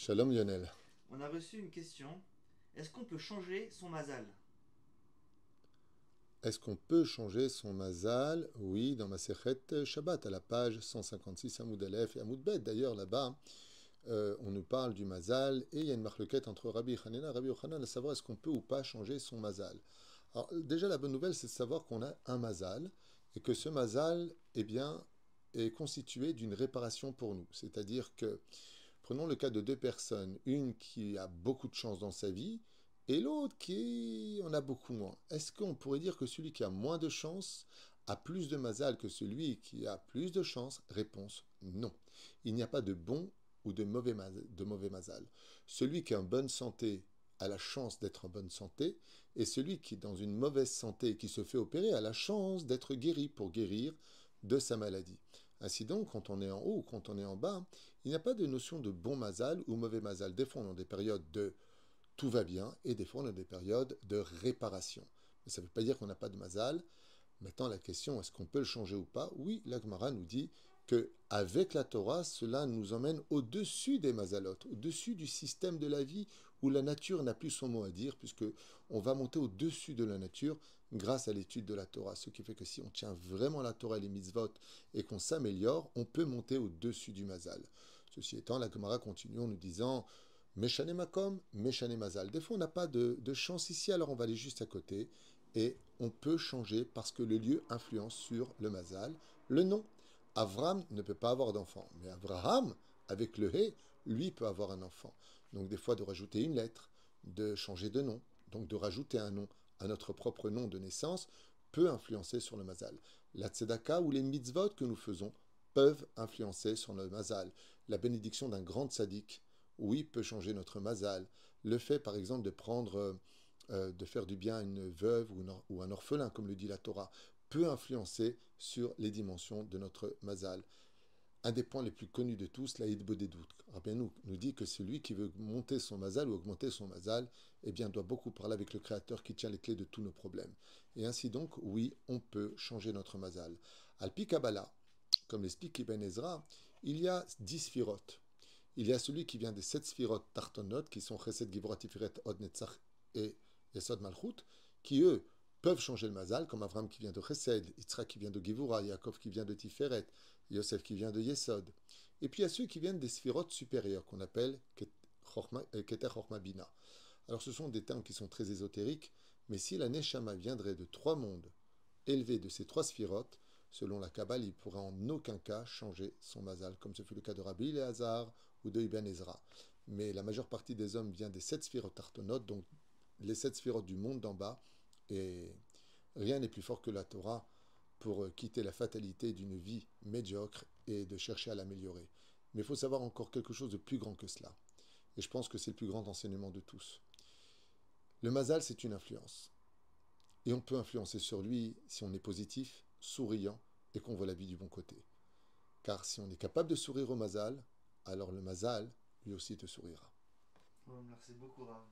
Shalom Lionel. On a reçu une question. Est-ce qu'on peut changer son mazal? Est-ce qu'on peut changer son mazal? Oui, dans ma Sechet Shabbat, à la page 156, Amoud Aleph et Amoud Bet. D'ailleurs, là-bas, euh, on nous parle du mazal et il y a une marloquette entre Rabbi Hanina et Rabbi Yochanan à savoir est-ce qu'on peut ou pas changer son mazal. Alors, déjà, la bonne nouvelle, c'est de savoir qu'on a un mazal et que ce mazal, eh bien, est constitué d'une réparation pour nous. C'est-à-dire que Prenons le cas de deux personnes, une qui a beaucoup de chance dans sa vie et l'autre qui en a beaucoup moins. Est-ce qu'on pourrait dire que celui qui a moins de chance a plus de mazal que celui qui a plus de chance? Réponse non. Il n'y a pas de bon ou de mauvais, de mazal. Celui qui est en bonne santé a la chance d'être en bonne santé, et celui qui est dans une mauvaise santé et qui se fait opérer a la chance d'être guéri pour guérir de sa maladie. Ainsi donc, quand on est en haut ou quand on est en bas, il n'y a pas de notion de bon mazal ou mauvais mazal. Des fois, on a des périodes de tout va bien et des fois, on a des périodes de réparation. Mais ça ne veut pas dire qu'on n'a pas de mazal. Maintenant, la question, est-ce qu'on peut le changer ou pas? Oui, l'Agmara nous dit que avec la Torah, cela nous emmène au-dessus des mazalotes, au-dessus du système de la vie où la nature n'a plus son mot à dire, puisque on va monter au-dessus de la nature grâce à l'étude de la Torah. Ce qui fait que si on tient vraiment la Torah et les mitzvot et qu'on s'améliore, on peut monter au-dessus du mazal. Ceci étant, la Gemara continue en nous disant Meshane makom, meshane mazal. Des fois, on n'a pas de, chance ici, alors on va aller juste à côté et on peut changer parce que le lieu influence sur le mazal. Le nom, Avram ne peut pas avoir d'enfant, mais Abraham, avec le He, lui peut avoir un enfant. Donc des fois de rajouter une lettre, de changer de nom, donc de rajouter un nom à notre propre nom de naissance, peut influencer sur le mazal. La tzedaka ou les mitzvot que nous faisons peuvent influencer sur le mazal. La bénédiction d'un grand sadique, oui, peut changer notre mazal. Le fait, par exemple, de prendre, euh, de faire du bien à une veuve ou un orphelin, comme le dit la Torah, peut influencer sur les dimensions de notre mazal. Un des points les plus connus de tous, l'Aïd Bodedout, nous nous dit que celui qui veut monter son mazal ou augmenter son mazal, eh bien, doit beaucoup parler avec le Créateur qui tient les clés de tous nos problèmes. Et ainsi donc, oui, on peut changer notre mazal. Alpi Kabbalah, comme l'explique Ibn Ezra, il y a dix sphirotes. Il y a celui qui vient des sept sphirotes tartonot, qui sont Chesed, Givrat, Tiferet, Od, Netzach et Yesod Malchut, qui eux peuvent changer le mazal, comme Avram qui vient de Chesed, Yitzhak qui vient de Givura, Yaakov qui vient de Tiferet, Yosef qui vient de Yesod. Et puis il y a ceux qui viennent des sphirotes supérieures, qu'on appelle euh, Keter Chorma Bina. Alors ce sont des termes qui sont très ésotériques, mais si la Neshama viendrait de trois mondes élevés de ces trois sphirotes, selon la Kabbale, il pourrait en aucun cas changer son mazal, comme ce fut le cas de Rabbi Eleazar ou de Ibn Ezra. Mais la majeure partie des hommes vient des sept sphirotes artonotes, donc les sept sphirotes du monde d'en bas, et rien n'est plus fort que la Torah pour quitter la fatalité d'une vie médiocre et de chercher à l'améliorer. Mais il faut savoir encore quelque chose de plus grand que cela. Et je pense que c'est le plus grand enseignement de tous. Le mazal, c'est une influence. Et on peut influencer sur lui si on est positif, souriant et qu'on voit la vie du bon côté. Car si on est capable de sourire au mazal, alors le mazal, lui aussi, te sourira. merci beaucoup, Rav.